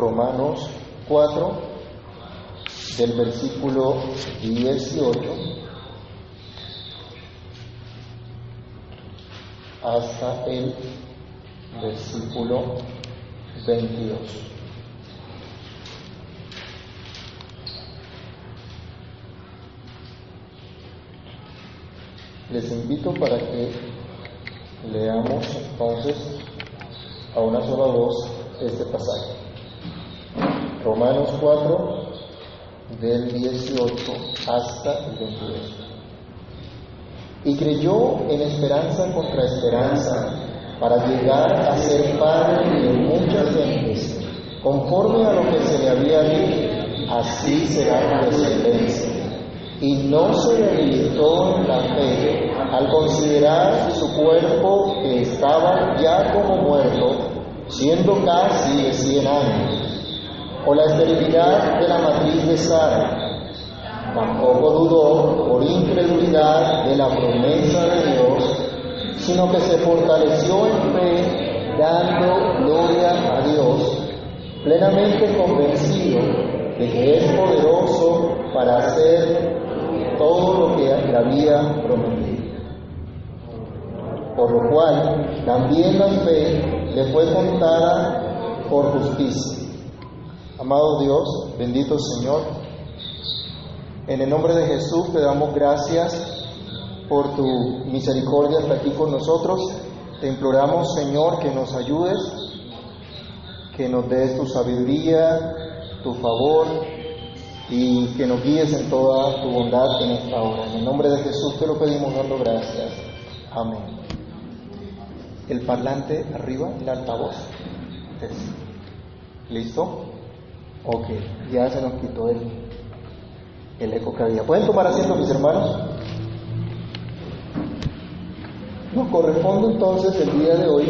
Romanos 4, del versículo 18 hasta el versículo 22. Les invito para que leamos entonces a una sola voz este pasaje. Romanos 4, del 18 hasta el 22. Y creyó en esperanza contra esperanza para llegar a ser padre de muchas gentes, conforme a lo que se le había dicho, así será su descendencia. Y no se debilitó la fe al considerar su cuerpo que estaba ya como muerto, siendo casi de cien años, o la esterilidad de la matriz de Sara. Tampoco dudó por incredulidad de la promesa de Dios sino que se fortaleció en fe, dando gloria a Dios, plenamente convencido de que es poderoso para hacer todo lo que le había prometido. Por lo cual, también la fe le fue contada por justicia. Amado Dios, bendito Señor, en el nombre de Jesús te damos gracias por tu misericordia hasta aquí con nosotros. Te imploramos, Señor, que nos ayudes, que nos des tu sabiduría, tu favor y que nos guíes en toda tu bondad en esta hora. En el nombre de Jesús te lo pedimos dando gracias. Amén. El parlante arriba, el altavoz. ¿Listo? Ok, ya se nos quitó el, el eco que había. ¿Pueden tomar asiento mis hermanos? Nos corresponde entonces el día de hoy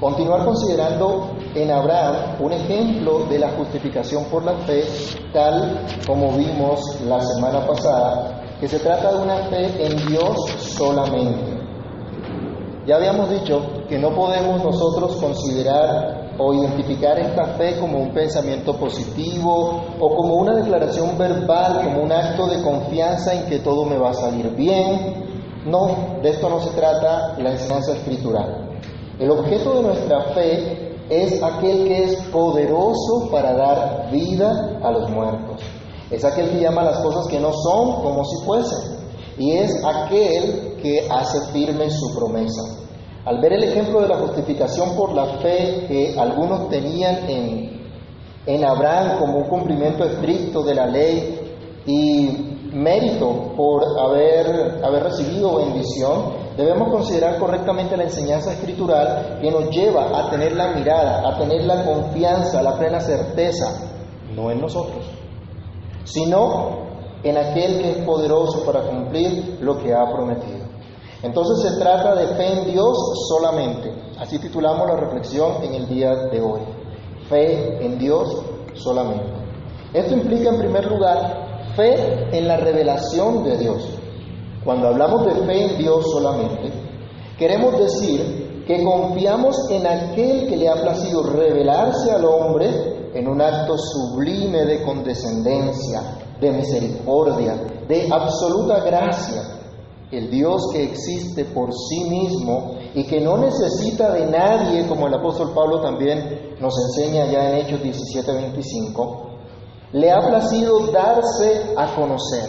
continuar considerando en Abraham un ejemplo de la justificación por la fe, tal como vimos la semana pasada, que se trata de una fe en Dios solamente. Ya habíamos dicho que no podemos nosotros considerar o identificar esta fe como un pensamiento positivo o como una declaración verbal, como un acto de confianza en que todo me va a salir bien, no, de esto no se trata la enseñanza escritural. El objeto de nuestra fe es aquel que es poderoso para dar vida a los muertos. Es aquel que llama las cosas que no son como si fuesen. Y es aquel que hace firme su promesa. Al ver el ejemplo de la justificación por la fe que algunos tenían en, en Abraham como un cumplimiento estricto de la ley y mérito por haber, haber recibido bendición, debemos considerar correctamente la enseñanza escritural que nos lleva a tener la mirada, a tener la confianza, la plena certeza, no en nosotros, sino en aquel que es poderoso para cumplir lo que ha prometido. Entonces se trata de fe en Dios solamente. Así titulamos la reflexión en el día de hoy. Fe en Dios solamente. Esto implica en primer lugar fe en la revelación de Dios. Cuando hablamos de fe en Dios solamente, queremos decir que confiamos en aquel que le ha placido revelarse al hombre en un acto sublime de condescendencia, de misericordia, de absoluta gracia. El Dios que existe por sí mismo y que no necesita de nadie, como el apóstol Pablo también nos enseña ya en Hechos 17:25, le ha placido darse a conocer.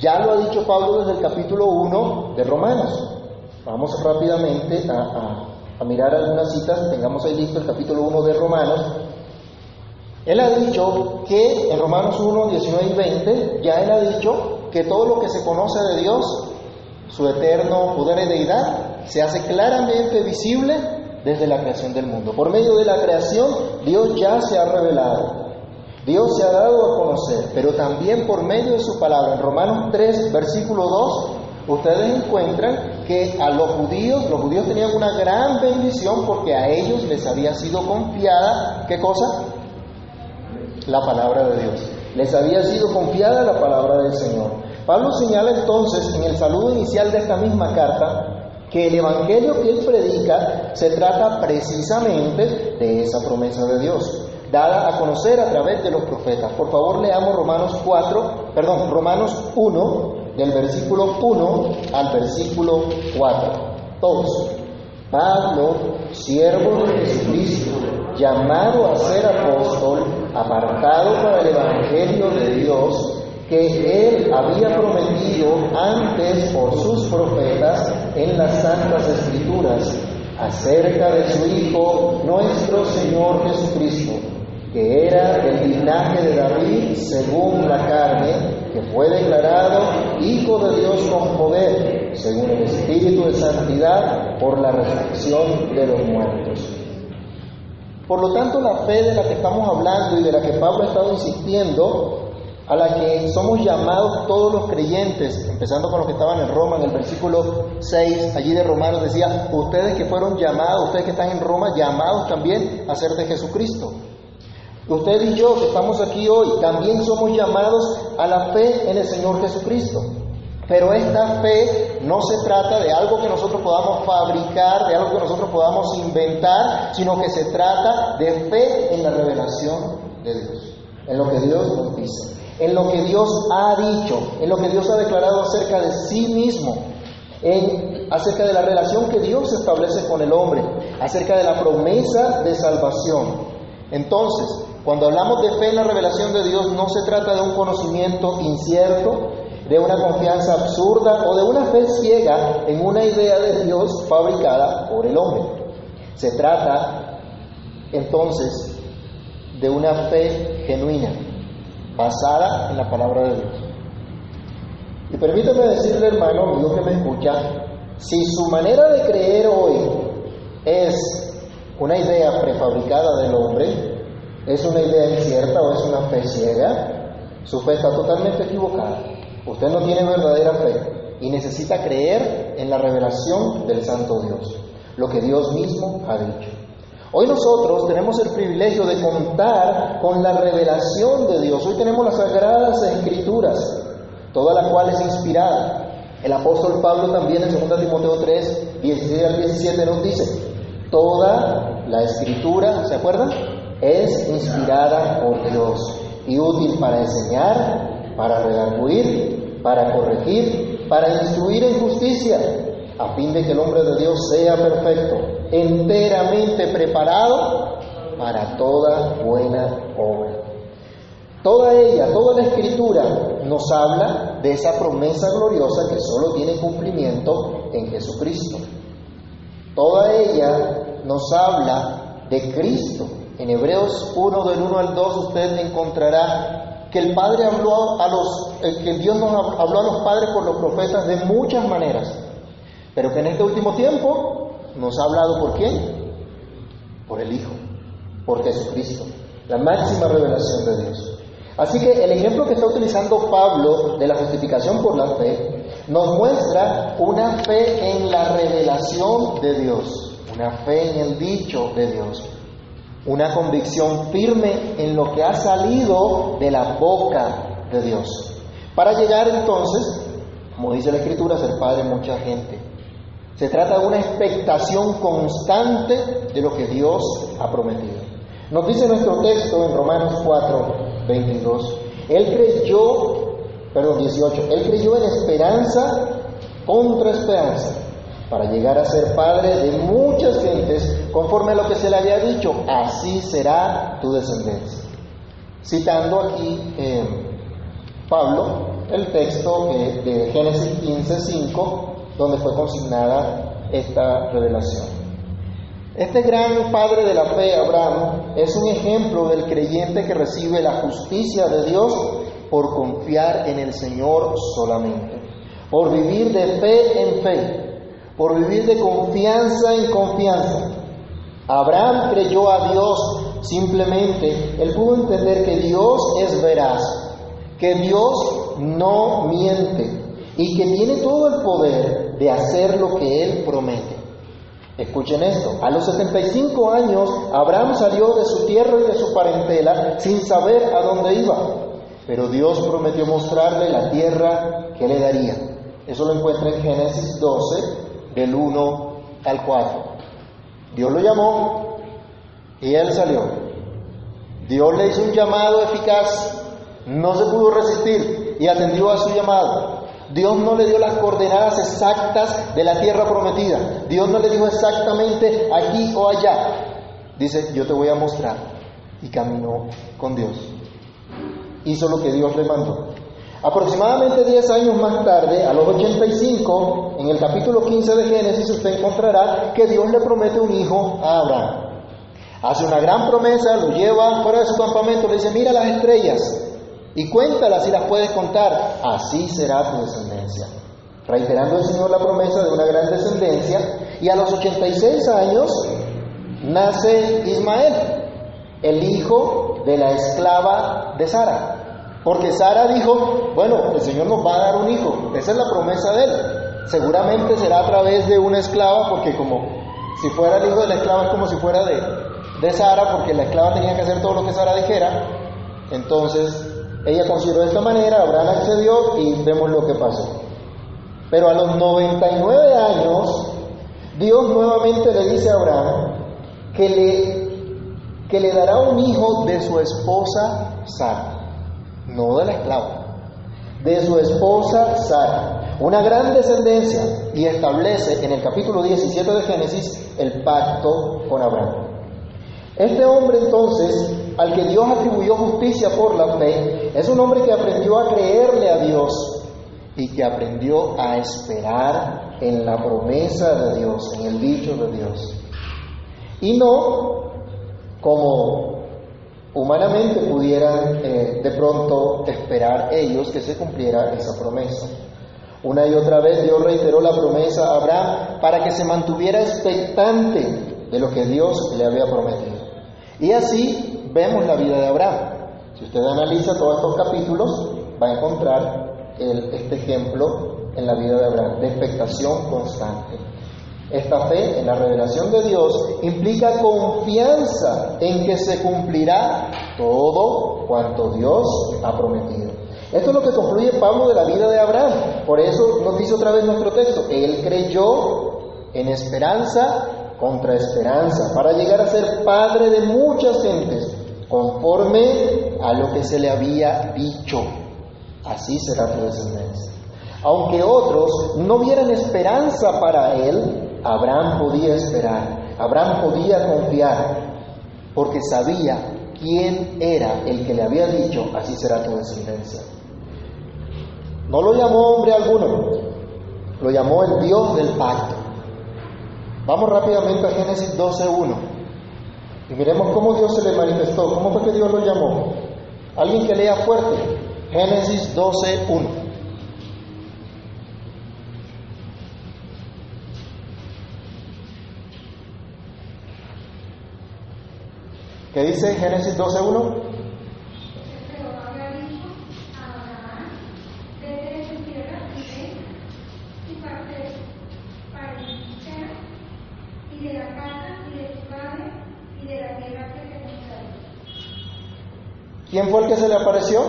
Ya lo ha dicho Pablo desde el capítulo 1 de Romanos. Vamos rápidamente a, mirar algunas citas, tengamos ahí listo el capítulo 1 de Romanos. Él ha dicho que en Romanos 1, 19 y 20, ya él ha dicho que todo lo que se conoce de Dios, su eterno poder y deidad, se hace claramente visible desde la creación del mundo. Por medio de la creación, Dios ya se ha revelado. Dios se ha dado a conocer, pero también por medio de su palabra. En Romanos 3, versículo 2, ustedes encuentran que a los judíos, los judíos tenían una gran bendición porque a ellos les había sido confiada, ¿qué cosa? La palabra de Dios. Les había sido confiada la palabra del Señor. Pablo señala entonces en el saludo inicial de esta misma carta que el Evangelio que él predica se trata precisamente de esa promesa de Dios dada a conocer a través de los profetas. Por favor, leamos Romanos 4, perdón, Romanos 1, del versículo 1 al versículo 4. Todos. Pablo, siervo de Jesucristo, llamado a ser apóstol, apartado para el Evangelio de Dios, que él había prometido antes por sus profetas en las santas escrituras, acerca de su Hijo, nuestro Señor Jesucristo, que era el linaje de David según la carne, que fue declarado Hijo de Dios con poder, según el Espíritu de Santidad, por la resurrección de los muertos. Por lo tanto, la fe de la que estamos hablando y de la que Pablo ha estado insistiendo a la que somos llamados todos los creyentes, empezando con los que estaban en Roma, en el versículo 6, allí de Romanos decía, ustedes que fueron llamados, ustedes que están en Roma, llamados también a ser de Jesucristo. Usted y yo que estamos aquí hoy, también somos llamados a la fe en el Señor Jesucristo. Pero esta fe no se trata de algo que nosotros podamos fabricar, de algo que nosotros podamos inventar, sino que se trata de fe en la revelación de Dios, en lo que Dios nos dice en lo que Dios ha dicho, en lo que Dios ha declarado acerca de sí mismo, en, acerca de la relación que Dios establece con el hombre, acerca de la promesa de salvación. Entonces, cuando hablamos de fe en la revelación de Dios, no se trata de un conocimiento incierto, de una confianza absurda o de una fe ciega en una idea de Dios fabricada por el hombre. Se trata entonces de una fe genuina, basada en la palabra de Dios. Y permítame decirle, hermano, amigo que me escucha, si su manera de creer hoy es una idea prefabricada del hombre, es una idea incierta o es una fe ciega, su fe está totalmente equivocada. Usted no tiene verdadera fe y necesita creer en la revelación del Santo Dios, lo que Dios mismo ha dicho. Hoy nosotros tenemos el privilegio de contar con la revelación de Dios. Hoy tenemos las sagradas escrituras, toda la cual es inspirada. El apóstol Pablo también en 2 Timoteo 3, 16 al 17 nos dice, toda la escritura, ¿se acuerdan? Es inspirada por Dios y útil para enseñar, para redarguir, para corregir, para instruir en justicia, a fin de que el hombre de Dios sea perfecto enteramente preparado para toda buena obra. Toda ella, toda la escritura nos habla de esa promesa gloriosa que solo tiene cumplimiento en Jesucristo. Toda ella nos habla de Cristo. En Hebreos 1 del 1 al 2 usted encontrará que el Padre habló a los que Dios nos habló a los padres por los profetas de muchas maneras, pero que en este último tiempo nos ha hablado por quién? Por el Hijo, por Jesucristo, la máxima revelación de Dios. Así que el ejemplo que está utilizando Pablo de la justificación por la fe nos muestra una fe en la revelación de Dios, una fe en el dicho de Dios, una convicción firme en lo que ha salido de la boca de Dios, para llegar entonces, como dice la Escritura, a ser padre de mucha gente. Se trata de una expectación constante de lo que Dios ha prometido. Nos dice nuestro texto en Romanos 4, 22, Él creyó, perdón, 18, Él creyó en esperanza contra esperanza para llegar a ser padre de muchas gentes conforme a lo que se le había dicho, así será tu descendencia. Citando aquí eh, Pablo el texto de Génesis 15, 5, donde fue consignada esta revelación. Este gran padre de la fe, Abraham, es un ejemplo del creyente que recibe la justicia de Dios por confiar en el Señor solamente, por vivir de fe en fe, por vivir de confianza en confianza. Abraham creyó a Dios simplemente, él pudo entender que Dios es veraz, que Dios no miente y que tiene todo el poder de hacer lo que Él promete. Escuchen esto, a los 75 años Abraham salió de su tierra y de su parentela sin saber a dónde iba, pero Dios prometió mostrarle la tierra que le daría. Eso lo encuentra en Génesis 12, del 1 al 4. Dios lo llamó y él salió. Dios le hizo un llamado eficaz, no se pudo resistir y atendió a su llamado. Dios no le dio las coordenadas exactas de la tierra prometida. Dios no le dijo exactamente aquí o allá. Dice, yo te voy a mostrar. Y caminó con Dios. Hizo lo que Dios le mandó. Aproximadamente 10 años más tarde, a los 85, en el capítulo 15 de Génesis, usted encontrará que Dios le promete un hijo a Abraham. Hace una gran promesa, lo lleva fuera de su campamento, le dice, mira las estrellas, y cuéntalas si las puedes contar, así será tu descendencia. Reiterando el Señor la promesa de una gran descendencia, y a los 86 años nace Ismael, el hijo de la esclava de Sara. Porque Sara dijo, bueno, el Señor nos va a dar un hijo, esa es la promesa de él. Seguramente será a través de una esclava, porque como si fuera el hijo de la esclava es como si fuera de, de Sara, porque la esclava tenía que hacer todo lo que Sara dijera. Entonces ella consideró de esta manera, Abraham accedió y vemos lo que pasó. Pero a los 99 años, Dios nuevamente le dice a Abraham que le, que le dará un hijo de su esposa Sara, no de la esclava, de su esposa Sara, una gran descendencia, y establece en el capítulo 17 de Génesis el pacto con Abraham. Este hombre entonces, al que Dios atribuyó justicia por la fe, es un hombre que aprendió a creerle a Dios y que aprendió a esperar en la promesa de Dios, en el dicho de Dios. Y no como humanamente pudieran eh, de pronto esperar ellos que se cumpliera esa promesa. Una y otra vez Dios reiteró la promesa a Abraham para que se mantuviera expectante de lo que Dios le había prometido. Y así vemos la vida de Abraham. Si usted analiza todos estos capítulos, va a encontrar este ejemplo en la vida de Abraham, de expectación constante. Esta fe en la revelación de Dios implica confianza en que se cumplirá todo cuanto Dios ha prometido. Esto es lo que concluye Pablo de la vida de Abraham. Por eso nos dice otra vez nuestro texto, Él creyó en esperanza contra esperanza, para llegar a ser padre de muchas gentes, conforme a lo que se le había dicho. Así será tu descendencia. Aunque otros no vieran esperanza para él, Abraham podía esperar, Abraham podía confiar, porque sabía quién era el que le había dicho, así será tu descendencia. No lo llamó hombre alguno, lo llamó el Dios del pacto. Vamos rápidamente a Génesis 12.1 y miremos cómo Dios se le manifestó, cómo fue que Dios lo llamó. Alguien que lea fuerte, Génesis 12.1. ¿Qué dice Génesis 12.1? ¿Quién fue el que se le apareció?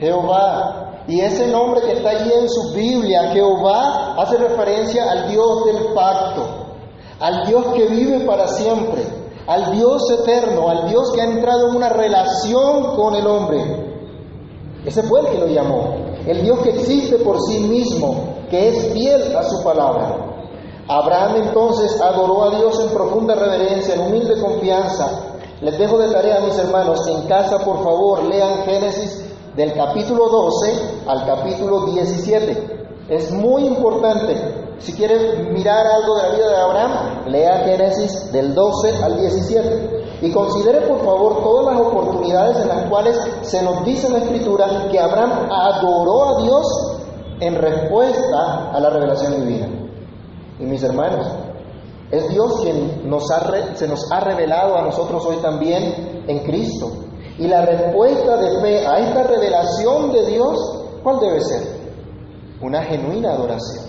Jehová. Y ese nombre que está allí en su Biblia, Jehová, hace referencia al Dios del pacto, al Dios que vive para siempre, al Dios eterno, al Dios que ha entrado en una relación con el hombre. Ese fue el que lo llamó, el Dios que existe por sí mismo, que es fiel a su palabra. Abraham entonces adoró a Dios en profunda reverencia, en humilde confianza, les dejo de tarea, mis hermanos, en casa, por favor, lean Génesis del capítulo 12 al capítulo 17. Es muy importante. Si quieren mirar algo de la vida de Abraham, lea Génesis del 12 al 17. Y considere, por favor, todas las oportunidades en las cuales se nos dice en la Escritura que Abraham adoró a Dios en respuesta a la revelación divina. Y mis hermanos, es Dios quien nos ha, se nos ha revelado a nosotros hoy también en Cristo. Y la respuesta de fe a esta revelación de Dios, ¿cuál debe ser? Una genuina adoración.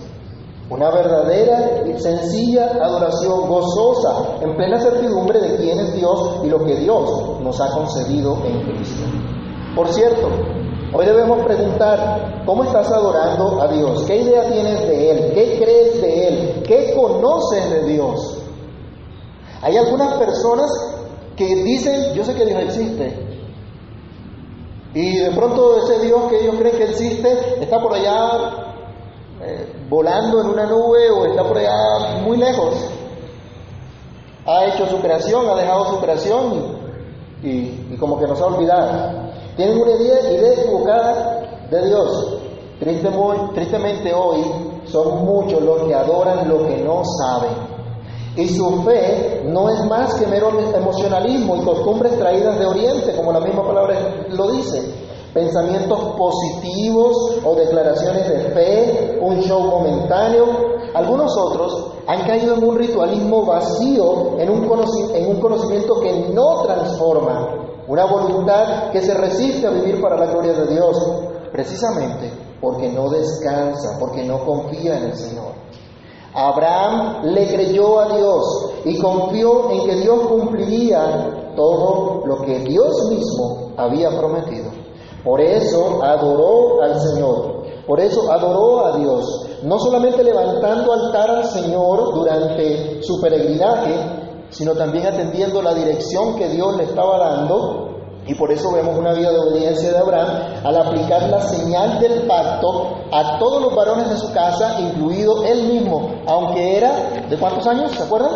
Una verdadera y sencilla adoración gozosa, en plena certidumbre de quién es Dios y lo que Dios nos ha concedido en Cristo. Por cierto, Hoy debemos preguntar, ¿cómo estás adorando a Dios? ¿Qué idea tienes de Él? ¿Qué crees de Él? ¿Qué conoces de Dios? Hay algunas personas que dicen, yo sé que Dios existe, y de pronto ese Dios que ellos creen que existe está por allá eh, volando en una nube o está por allá muy lejos. Ha hecho su creación, ha dejado su creación y, como que nos ha olvidado. Tienen una idea, idea equivocada de Dios. tristemente hoy son muchos los que adoran lo que no saben. Y su fe no es más que mero emocionalismo y costumbres traídas de Oriente, como la misma palabra lo dice. Pensamientos positivos o declaraciones de fe, un show momentáneo. Algunos otros han caído en un ritualismo vacío, en un, en un conocimiento que no transforma, una voluntad que se resiste a vivir para la gloria de Dios, precisamente porque no descansa, porque no confía en el Señor. Abraham le creyó a Dios y confió en que Dios cumpliría todo lo que Dios mismo había prometido. Por eso adoró al Señor, por eso adoró a Dios, no solamente levantando altar al Señor durante su peregrinaje, sino también atendiendo la dirección que Dios le estaba dando y por eso vemos una vida de obediencia de Abraham al aplicar la señal del pacto a todos los varones de su casa, incluido él mismo, aunque era, ¿de cuántos años? ¿Se acuerdan?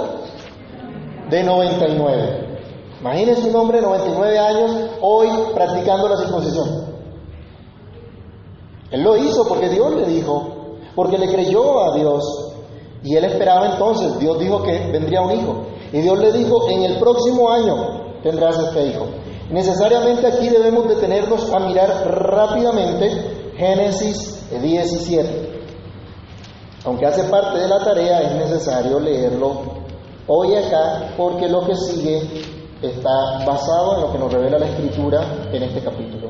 De 99. Imagínense un hombre de 99 años hoy practicando la circuncisión. Él lo hizo porque Dios le dijo, porque le creyó a Dios. Y él esperaba entonces, Dios dijo que vendría un hijo. Y Dios le dijo, en el próximo año tendrás este hijo. Necesariamente aquí debemos detenernos a mirar rápidamente Génesis 17. Aunque hace parte de la tarea, es necesario leerlo hoy acá porque lo que sigue está basado en lo que nos revela la escritura en este capítulo.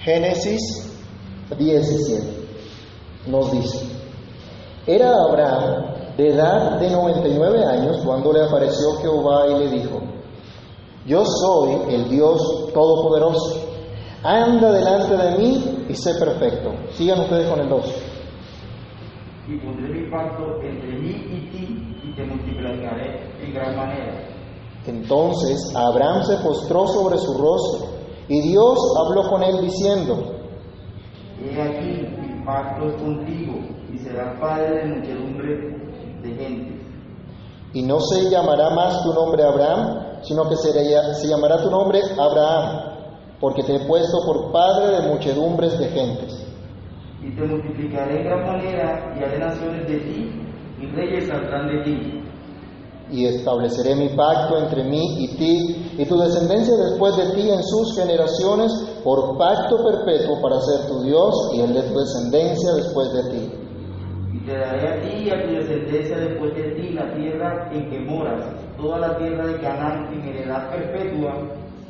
Génesis 17 nos dice, era Abraham de edad de 99 años cuando le apareció Jehová y le dijo, yo soy el Dios Todopoderoso. Anda delante de mí y sé perfecto. Sigan ustedes con el 2. Y pondré mi pacto entre mí y ti y te multiplicaré en gran manera. Entonces Abraham se postró sobre su rostro y Dios habló con él diciendo, He aquí, mi pacto es contigo y serás padre de muchedumbre de. Y no se llamará más tu nombre Abraham, sino que se, llamará tu nombre Abraham, porque te he puesto por padre de muchedumbres de gentes. Y te multiplicaré en gran manera y haré naciones de ti, y reyes saldrán de ti. Y estableceré mi pacto entre mí y ti, y tu descendencia después de ti en sus generaciones, por pacto perpetuo para ser tu Dios y el de tu descendencia después de ti. Te daré a ti y a tu descendencia después de ti la tierra en que moras toda la tierra de Canaán en heredad perpetua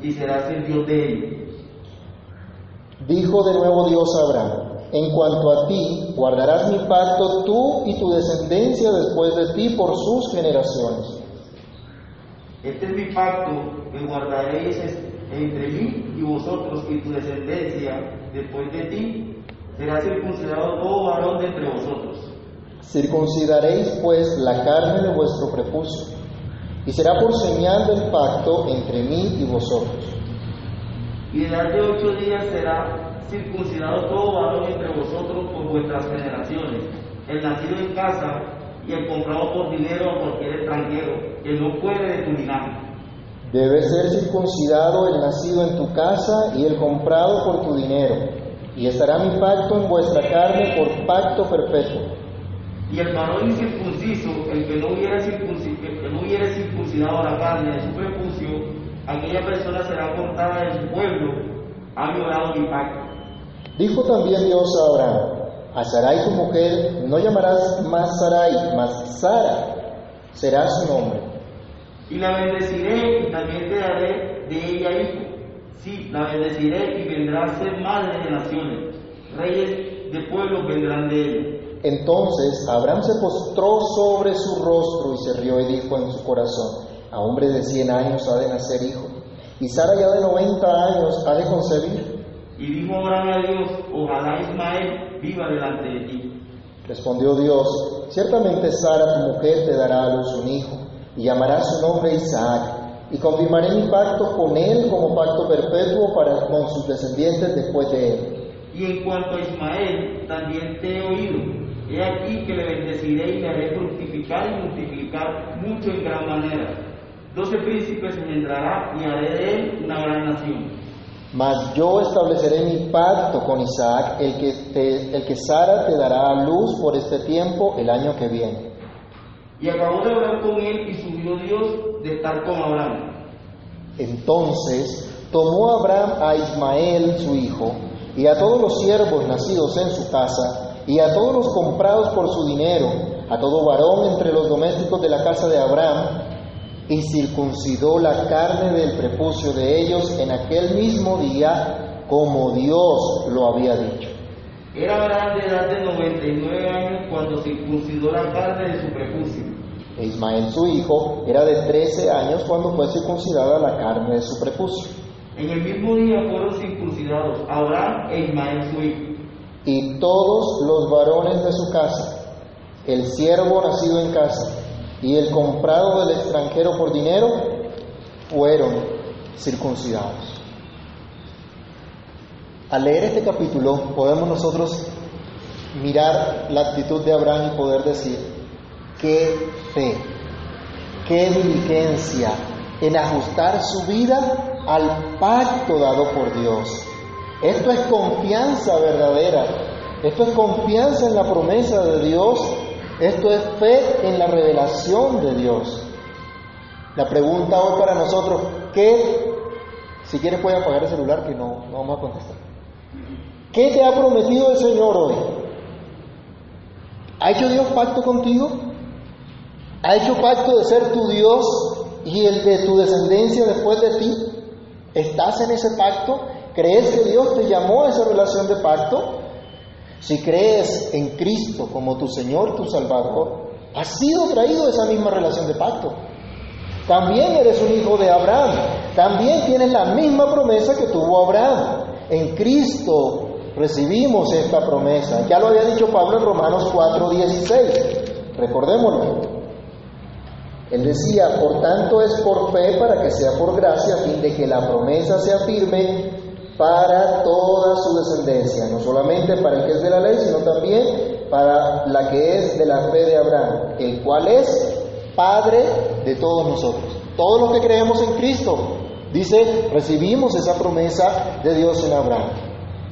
y serás el Dios de ellos. Dijo de nuevo Dios a Abraham, en cuanto a ti, guardarás mi pacto tú y tu descendencia después de ti por sus generaciones. Este es mi pacto que guardaréis entre mí y vosotros y tu descendencia después de ti. Será circuncidado todo varón de entre vosotros. Circuncidaréis pues la carne de vuestro prepucio y será por señal del pacto entre mí y vosotros. Y en de ocho días será circuncidado todo varón entre vosotros por vuestras generaciones, el nacido en casa y el comprado por dinero a cualquier extranjero, que no puede de tu linaje. Debe ser circuncidado el nacido en tu casa y el comprado por tu dinero, y estará mi pacto en vuestra carne por pacto perpetuo y el varón incircunciso, el que no hubiera, circuncidado la carne de su prepucio, aquella persona será cortada de su pueblo, ha violado mi pacto. Dijo también Dios a Abraham, a Sarai tu mujer no llamarás más Sarai, mas Sara será su nombre. Y la bendeciré y también te daré de ella hijo. Sí, la bendeciré y vendrá a ser madre de naciones. Reyes de pueblos vendrán de ella. Entonces Abraham se postró sobre su rostro y se rió y dijo en su corazón, a hombre de cien años ha de nacer hijo, y Sara ya de noventa años ha de concebir. Y dijo Abraham a Dios, ojalá Ismael viva delante de ti. Respondió Dios, ciertamente Sara tu mujer te dará a luz un hijo, y llamará su nombre Isaac, y confirmaré mi pacto con él como pacto perpetuo para con sus descendientes después de él. Y en cuanto a Ismael, también te he oído. He aquí que le bendeciré y le haré fructificar y multiplicar mucho en gran manera. Doce príncipes engendrará y haré de él una gran nación. Mas yo estableceré mi pacto con Isaac, el que, te- el que Sara te dará a luz por este tiempo el año que viene. Y acabó de hablar con él y subió Dios de estar con Abraham. Entonces tomó Abraham a Ismael su hijo, y a todos los siervos nacidos en su casa, y a todos los comprados por su dinero, a todo varón entre los domésticos de la casa de Abraham, y circuncidó la carne del prepucio de ellos en aquel mismo día, como Dios lo había dicho. Era Abraham de edad de 99 años cuando circuncidó la carne de su prepucio. E Ismael su hijo era de 13 años cuando fue circuncidada la carne de su prepucio. En el mismo día fueron circuncidados Abraham e Ismael su hijo. Y todos los varones de su casa, el siervo nacido en casa y el comprado del extranjero por dinero, fueron circuncidados. Al leer este capítulo podemos nosotros mirar la actitud de Abraham y poder decir, qué fe, qué diligencia en ajustar su vida al pacto dado por Dios. Esto es confianza verdadera, esto es confianza en la promesa de Dios, esto es fe en la revelación de Dios. La pregunta hoy para nosotros, ¿qué? Si quieres puede apagar el celular que no, no vamos a contestar. ¿Qué te ha prometido el Señor hoy? ¿Ha hecho Dios pacto contigo? ¿Ha hecho pacto de ser tu Dios y el de tu descendencia después de ti? ¿Estás en ese pacto? ¿Crees que Dios te llamó a esa relación de pacto? Si crees en Cristo como tu Señor, tu Salvador, has sido traído a esa misma relación de pacto. También eres un hijo de Abraham. También tienes la misma promesa que tuvo Abraham. En Cristo recibimos esta promesa. Ya lo había dicho Pablo en Romanos 4:16. Recordémoslo. Él decía, por tanto es por fe para que sea por gracia, a fin de que la promesa sea firme para toda su descendencia, no solamente para el que es de la ley, sino también para la que es de la fe de Abraham, el cual es Padre de todos nosotros. Todos los que creemos en Cristo, dice, recibimos esa promesa de Dios en Abraham.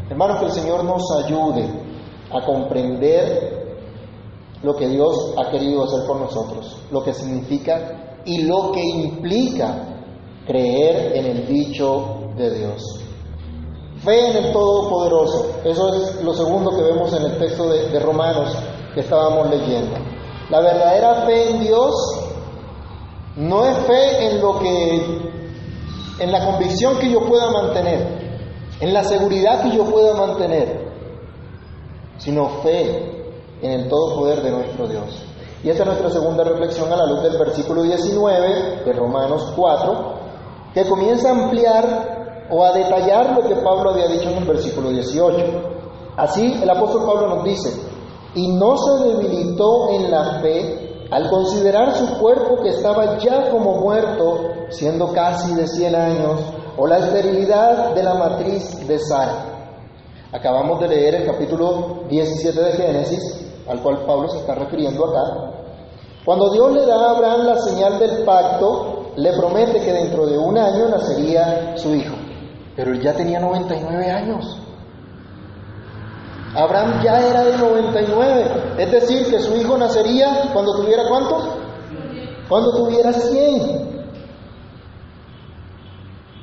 Hermanos, que el Señor nos ayude a comprender lo que Dios ha querido hacer por nosotros, lo que significa y lo que implica creer en el dicho de Dios. Fe en el Todopoderoso, eso es lo segundo que vemos en el texto de, Romanos que estábamos leyendo. La verdadera fe en Dios no es fe en lo que, en la convicción que yo pueda mantener, en la seguridad que yo pueda mantener, sino fe en el todo poder de nuestro Dios. Y esta es nuestra segunda reflexión a la luz del versículo 19 de Romanos 4, que comienza a ampliar o a detallar lo que Pablo había dicho en el versículo 18. Así el apóstol Pablo nos dice, y no se debilitó en la fe al considerar su cuerpo que estaba ya como muerto, siendo casi de 100 años, o la esterilidad de la matriz de Sara. Acabamos de leer el capítulo 17 de Génesis, al cual Pablo se está refiriendo acá. Cuando Dios le da a Abraham la señal del pacto, le promete que dentro de un año nacería su hijo. Pero él ya tenía 99 años. Abraham ya era de 99, es decir, que su hijo nacería cuando tuviera cuántos? Cuando tuviera 100.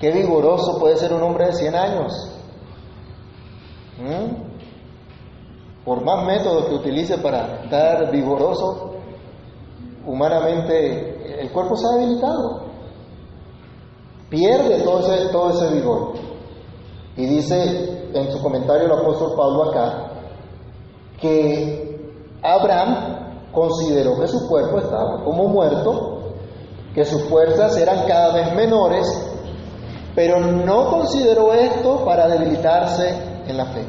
Qué vigoroso puede ser un hombre de 100 años. ¿Mm? Por más métodos que utilice para dar vigoroso, humanamente el cuerpo se ha debilitado. Pierde todo ese, todo ese vigor. Y dice en su comentario el apóstol Pablo acá que Abraham consideró que su cuerpo estaba como muerto, que sus fuerzas eran cada vez menores, pero no consideró esto para debilitarse en la fe.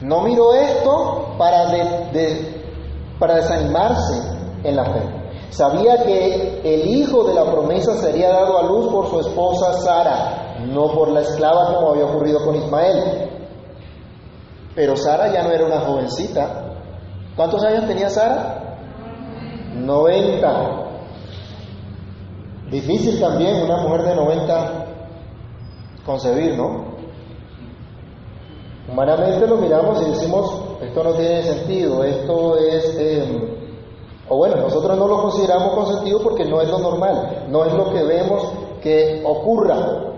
No miró esto para, de, de, para desanimarse en la fe, Sabía que el hijo de la promesa sería dado a luz por su esposa Sara, no por la esclava como había ocurrido con Ismael. Pero Sara ya no era una jovencita. ¿Cuántos años tenía Sara? 90. Difícil también una mujer de 90 concebir, ¿no? Humanamente lo miramos y decimos, esto no tiene sentido, esto es, em, o bueno, nosotros no lo consideramos con sentido porque no es lo normal, no es lo que vemos que ocurra.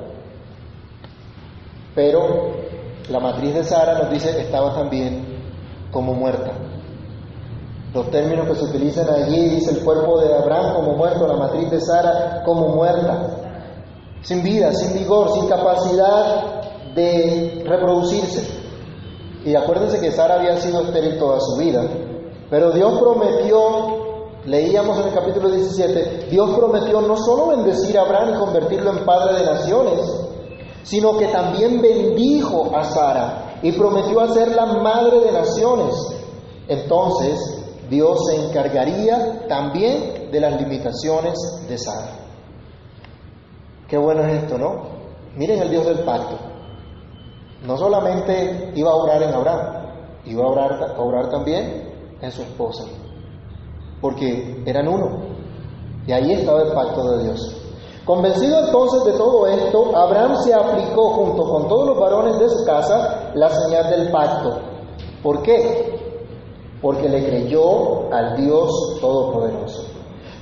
Pero la matriz de Sara nos dice que estaba también como muerta. Los términos que se utilizan allí dice el cuerpo de Abraham como muerto, la matriz de Sara como muerta, sin vida, sin vigor, sin capacidad de reproducirse. Y acuérdense que Sara había sido estéril toda su vida. Pero Dios prometió, leíamos en el capítulo 17, Dios prometió no solo bendecir a Abraham y convertirlo en padre de naciones, sino que también bendijo a Sara y prometió hacerla madre de naciones. Entonces, Dios se encargaría también de las limitaciones de Sara. Qué bueno es esto, ¿no? Miren el Dios del pacto. No solamente iba a orar en Abraham, iba a orar, a orar también en su esposa, porque eran uno. Y ahí estaba el pacto de Dios. Convencido entonces de todo esto, Abraham se aplicó junto con todos los varones de su casa la señal del pacto. ¿Por qué? Porque le creyó al Dios Todopoderoso.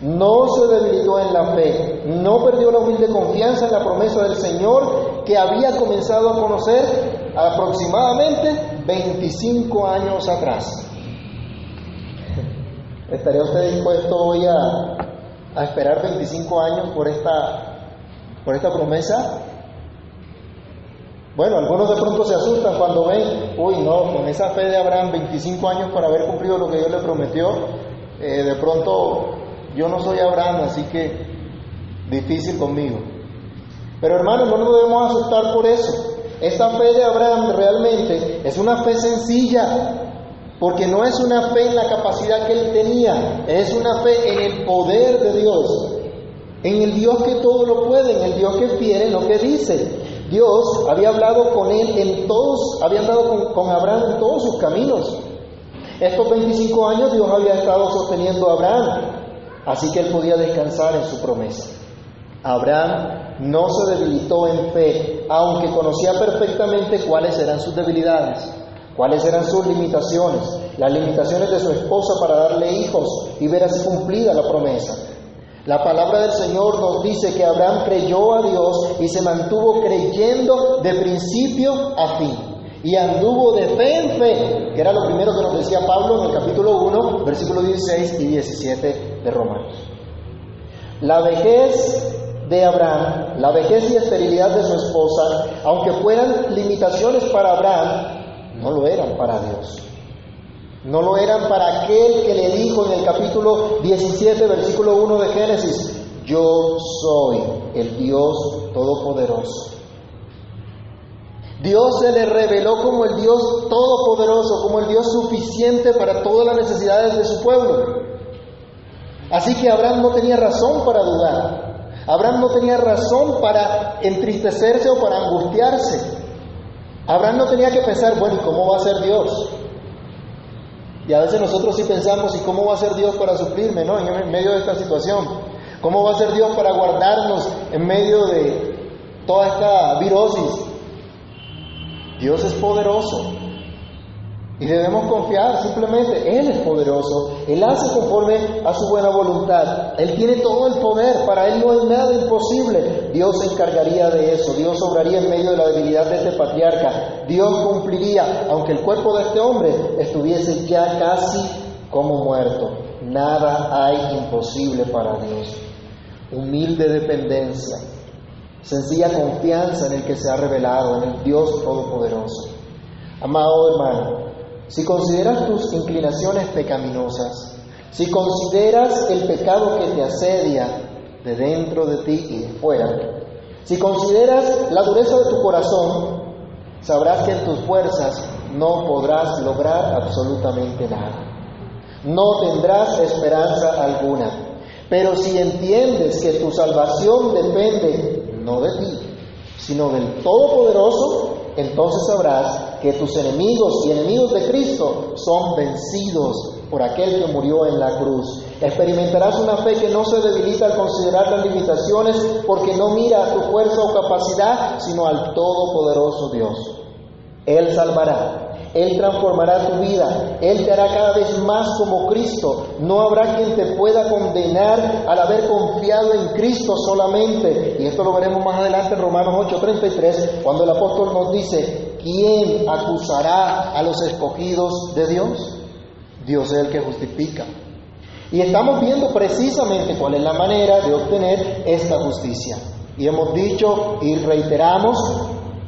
No se debilitó en la fe, no perdió la humilde confianza en la promesa del Señor que había comenzado a conocer aproximadamente 25 años atrás. ¿Estaría usted dispuesto hoy a, esperar 25 años por esta, por esta promesa? Bueno, algunos de pronto se asustan cuando ven, uy, no, con esa fe de Abraham, 25 años para haber cumplido lo que Dios le prometió, eh, de pronto yo no soy Abraham, así que difícil conmigo. Pero hermanos, no nos debemos asustar por eso. Esta fe de Abraham realmente es una fe sencilla, porque no es una fe en la capacidad que él tenía, es una fe en el poder de Dios, en el Dios que todo lo puede, en el Dios que quiere lo que dice. Dios había hablado con él en todos, había andado con, con Abraham en todos sus caminos. Estos 25 años Dios había estado sosteniendo a Abraham, así que él podía descansar en su promesa. Abraham no se debilitó en fe, aunque conocía perfectamente cuáles eran sus debilidades, cuáles eran sus limitaciones, las limitaciones de su esposa para darle hijos y ver así cumplida la promesa. La palabra del Señor nos dice que Abraham creyó a Dios y se mantuvo creyendo de principio a fin. Y anduvo de fe en fe, que era lo primero que nos decía Pablo en el capítulo 1, versículos 16 y 17 de Romanos. La vejez de Abraham, la vejez y esterilidad de su esposa, aunque fueran limitaciones para Abraham, no lo eran para Dios. No lo eran para aquel que le dijo en el capítulo 17, versículo 1 de Génesis, yo soy el Dios Todopoderoso. Dios se le reveló como el Dios Todopoderoso, como el Dios suficiente para todas las necesidades de su pueblo. Así que Abraham no tenía razón para dudar. Abraham no tenía razón para entristecerse o para angustiarse. Abraham no tenía que pensar, bueno, ¿y cómo va a ser Dios? Y a veces nosotros sí pensamos, ¿y cómo va a ser Dios para suplirme, no? En medio de esta situación. ¿Cómo va a ser Dios para guardarnos en medio de toda esta virosis? Dios es poderoso. Y debemos confiar simplemente, Él es poderoso, Él hace conforme a su buena voluntad, Él tiene todo el poder, para Él no hay nada imposible, Dios se encargaría de eso, Dios obraría en medio de la debilidad de este patriarca, Dios cumpliría, aunque el cuerpo de este hombre estuviese ya casi como muerto, nada hay imposible para Dios. Humilde dependencia, sencilla confianza en el que se ha revelado, en el Dios Todopoderoso. Amado hermano, si consideras tus inclinaciones pecaminosas, si consideras el pecado que te asedia de dentro de ti y fuera, si consideras la dureza de tu corazón, sabrás que en tus fuerzas no podrás lograr absolutamente nada. No tendrás esperanza alguna. Pero si entiendes que tu salvación depende no de ti, sino del Todopoderoso, entonces sabrás que tus enemigos y enemigos de Cristo son vencidos por aquel que murió en la cruz. Experimentarás una fe que no se debilita al considerar las limitaciones porque no mira a tu fuerza o capacidad, sino al Todopoderoso Dios. Él salvará, él transformará tu vida, Él te hará cada vez más como Cristo. No habrá quien te pueda condenar al haber confiado en Cristo solamente. Y esto lo veremos más adelante en Romanos 8:33, cuando el apóstol nos dice, ¿quién acusará a los escogidos de Dios? Dios es el que justifica. Y estamos viendo precisamente cuál es la manera de obtener esta justicia. Y hemos dicho y reiteramos,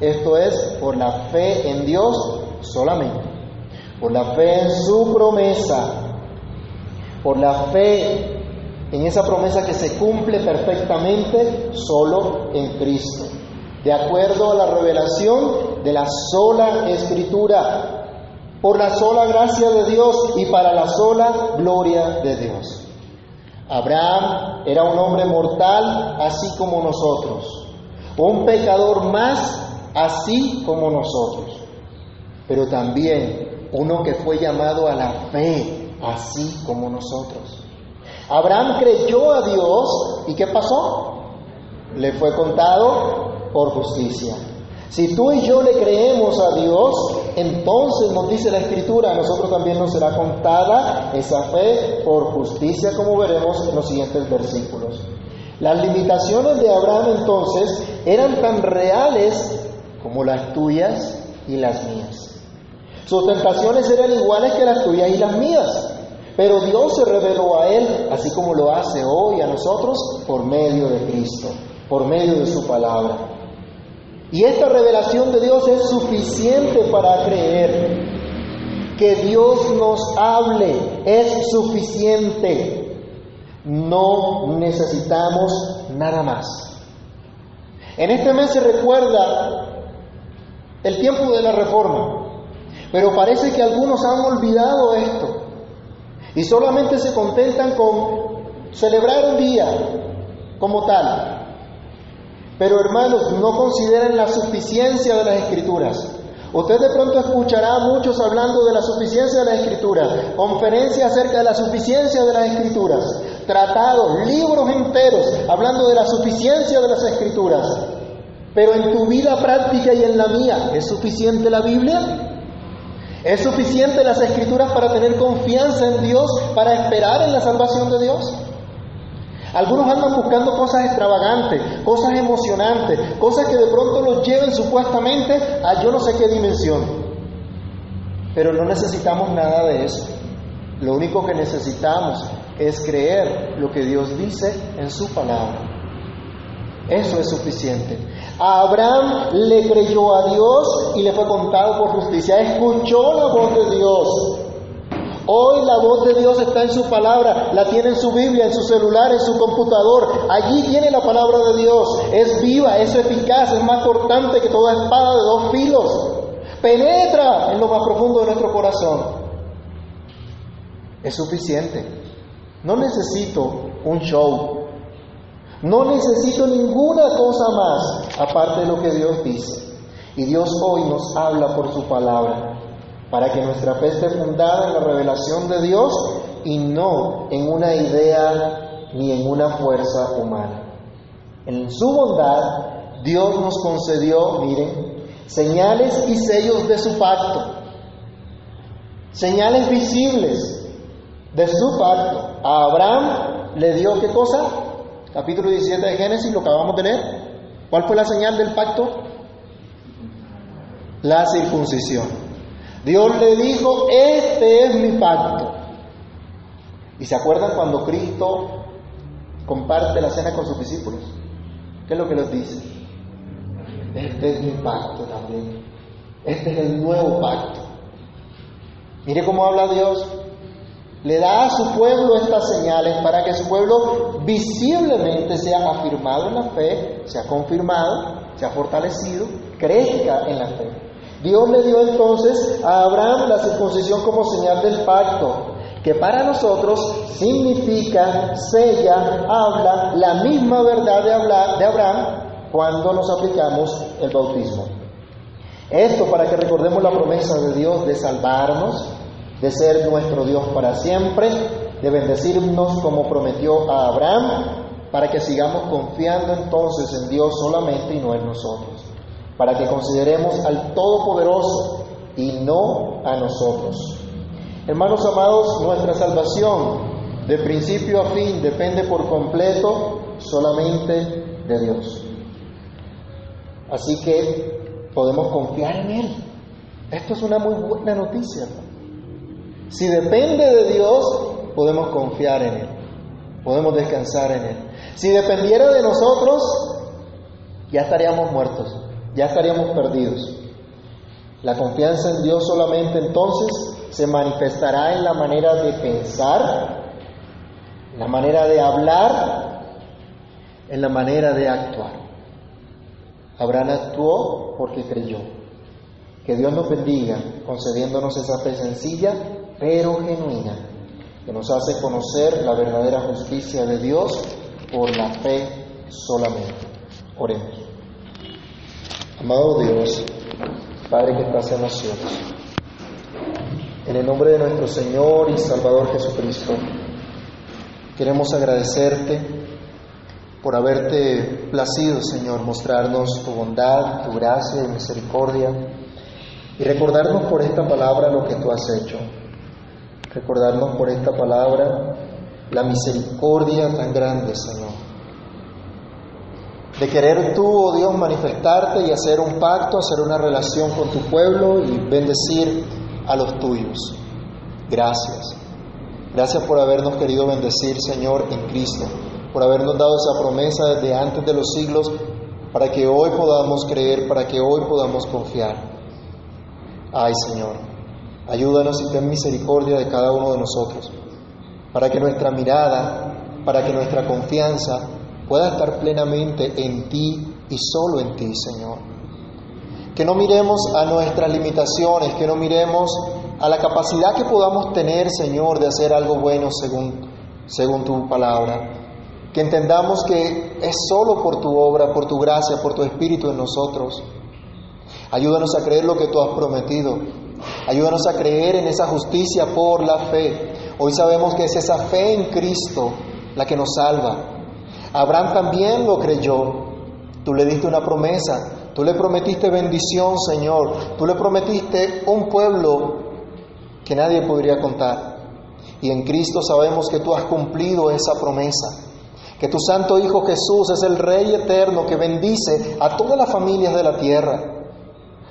esto es por la fe en Dios solamente, por la fe en su promesa, por la fe en esa promesa que se cumple perfectamente solo en Cristo, de acuerdo a la revelación de la sola escritura, por la sola gracia de Dios y para la sola gloria de Dios. Abraham era un hombre mortal así como nosotros, un pecador más así como nosotros pero también uno que fue llamado a la fe, así como nosotros. Abraham creyó a Dios y ¿qué pasó? Le fue contado por justicia. Si tú y yo le creemos a Dios, entonces nos dice la Escritura, a nosotros también nos será contada esa fe por justicia, como veremos en los siguientes versículos. Las limitaciones de Abraham entonces eran tan reales como las tuyas y las mías. Sus tentaciones eran iguales que las tuyas y las mías, pero Dios se reveló a él, así como lo hace hoy a nosotros, por medio de Cristo, por medio de su palabra. Y esta revelación de Dios es suficiente para creer. Que Dios nos hable es suficiente. No necesitamos nada más. En este mes se recuerda el tiempo de la reforma. Pero parece que algunos han olvidado esto y solamente se contentan con celebrar un día como tal. Pero hermanos, no consideren la suficiencia de las escrituras. Usted de pronto escuchará a muchos hablando de la suficiencia de las escrituras, conferencias acerca de la suficiencia de las escrituras, tratados, libros enteros hablando de la suficiencia de las escrituras. Pero en tu vida práctica y en la mía, ¿es suficiente la Biblia? ¿Es suficiente las escrituras para tener confianza en Dios, para esperar en la salvación de Dios? Algunos andan buscando cosas extravagantes, cosas emocionantes, cosas que de pronto los lleven supuestamente a yo no sé qué dimensión. Pero no necesitamos nada de eso. Lo único que necesitamos es creer lo que Dios dice en su palabra. Eso es suficiente. A Abraham le creyó a Dios y le fue contado por justicia. Escuchó la voz de Dios. Hoy la voz de Dios está en su palabra, la tiene en su Biblia, en su celular, en su computador. Allí tiene la palabra de Dios. Es viva, es eficaz, es más cortante que toda espada de dos filos. Penetra en lo más profundo de nuestro corazón. Es suficiente. No necesito un show, no necesito ninguna cosa más aparte de lo que Dios dice. Y Dios hoy nos habla por su palabra, para que nuestra fe esté fundada en la revelación de Dios y no en una idea ni en una fuerza humana. En su bondad, Dios nos concedió, miren, señales y sellos de su pacto, señales visibles de su pacto. A Abraham le dio qué cosa? capítulo 17 de Génesis, lo acabamos de leer. ¿Cuál fue la señal del pacto? La circuncisión. Dios le dijo, este es mi pacto. ¿Y se acuerdan cuando Cristo comparte la cena con sus discípulos? ¿Qué es lo que les dice? Este es mi pacto también. Este es el nuevo pacto. Mire cómo habla Dios le da a su pueblo estas señales para que su pueblo visiblemente sea afirmado en la fe, sea confirmado, sea fortalecido, crezca en la fe. Dios le dio entonces a Abraham la circuncisión como señal del pacto, que para nosotros significa, sella, habla la misma verdad de, hablar, de Abraham cuando nos aplicamos el bautismo. Esto para que recordemos la promesa de Dios de salvarnos, de ser nuestro Dios para siempre, de bendecirnos como prometió a Abraham, para que sigamos confiando entonces en Dios solamente y no en nosotros, para que consideremos al Todopoderoso y no a nosotros. Hermanos amados, nuestra salvación de principio a fin depende por completo solamente de Dios. Así que podemos confiar en Él. Esto es una muy buena noticia. Si depende de Dios, podemos confiar en Él, podemos descansar en Él. Si dependiera de nosotros, ya estaríamos muertos, ya estaríamos perdidos. La confianza en Dios solamente entonces se manifestará en la manera de pensar, en la manera de hablar, en la manera de actuar. Abraham actuó porque creyó. Que Dios nos bendiga concediéndonos esa fe sencilla pero genuina que nos hace conocer la verdadera justicia de Dios por la fe solamente. Oremos. Amado Dios, Padre que estás en los cielos, en el nombre de nuestro Señor y Salvador Jesucristo, queremos agradecerte por haberte placido, Señor, mostrarnos tu bondad, tu gracia y misericordia y recordarnos por esta palabra lo que tú has hecho. Recordarnos por esta palabra la misericordia tan grande, Señor. De querer tú, oh Dios, manifestarte y hacer un pacto, hacer una relación con tu pueblo y bendecir a los tuyos. Gracias. Gracias por habernos querido bendecir, Señor, en Cristo, por habernos dado esa promesa desde antes de los siglos para que hoy podamos creer, para que hoy podamos confiar. Ay, Señor, ayúdanos y ten misericordia de cada uno de nosotros, para que nuestra mirada, para que nuestra confianza pueda estar plenamente en ti y solo en ti, Señor. Que no miremos a nuestras limitaciones, que no miremos a la capacidad que podamos tener, Señor, de hacer algo bueno según, según tu palabra. Que entendamos que es solo por tu obra, por tu gracia, por tu Espíritu en nosotros. Ayúdanos a creer lo que tú has prometido. Ayúdanos a creer en esa justicia por la fe. Hoy sabemos que es esa fe en Cristo la que nos salva. Abraham también lo creyó. Tú le diste una promesa. Tú le prometiste bendición, Señor. Tú le prometiste un pueblo que nadie podría contar. Y en Cristo sabemos que tú has cumplido esa promesa. Que tu Santo Hijo Jesús es el Rey eterno que bendice a todas las familias de la tierra.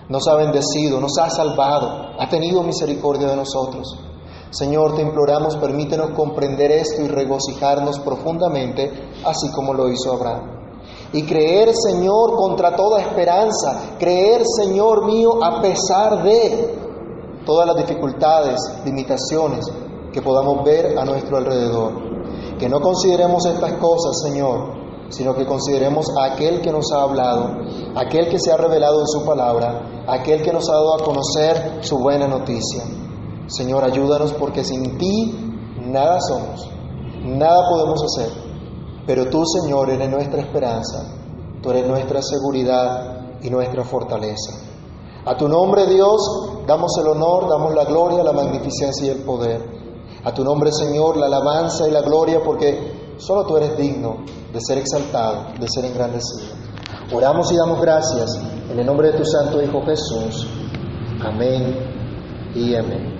Nos ha bendecido, nos ha salvado, ha tenido misericordia de nosotros. Señor, te imploramos, permítenos comprender esto y regocijarnos profundamente, así como lo hizo Abraham. Y creer, Señor, contra toda esperanza, creer, Señor mío, a pesar de todas las dificultades, limitaciones que podamos ver a nuestro alrededor. Que no consideremos estas cosas, Señor, sino que consideremos a aquel que nos ha hablado, aquel que se ha revelado en su palabra, aquel que nos ha dado a conocer su buena noticia. Señor, ayúdanos porque sin ti nada somos, nada podemos hacer. Pero tú, Señor, eres nuestra esperanza, tú eres nuestra seguridad y nuestra fortaleza. A tu nombre, Dios, damos el honor, damos la gloria, la magnificencia y el poder. A tu nombre, Señor, la alabanza y la gloria, porque solo tú eres digno de ser exaltado, de ser engrandecido. Oramos y damos gracias en el nombre de tu Santo Hijo Jesús. Amén y amén.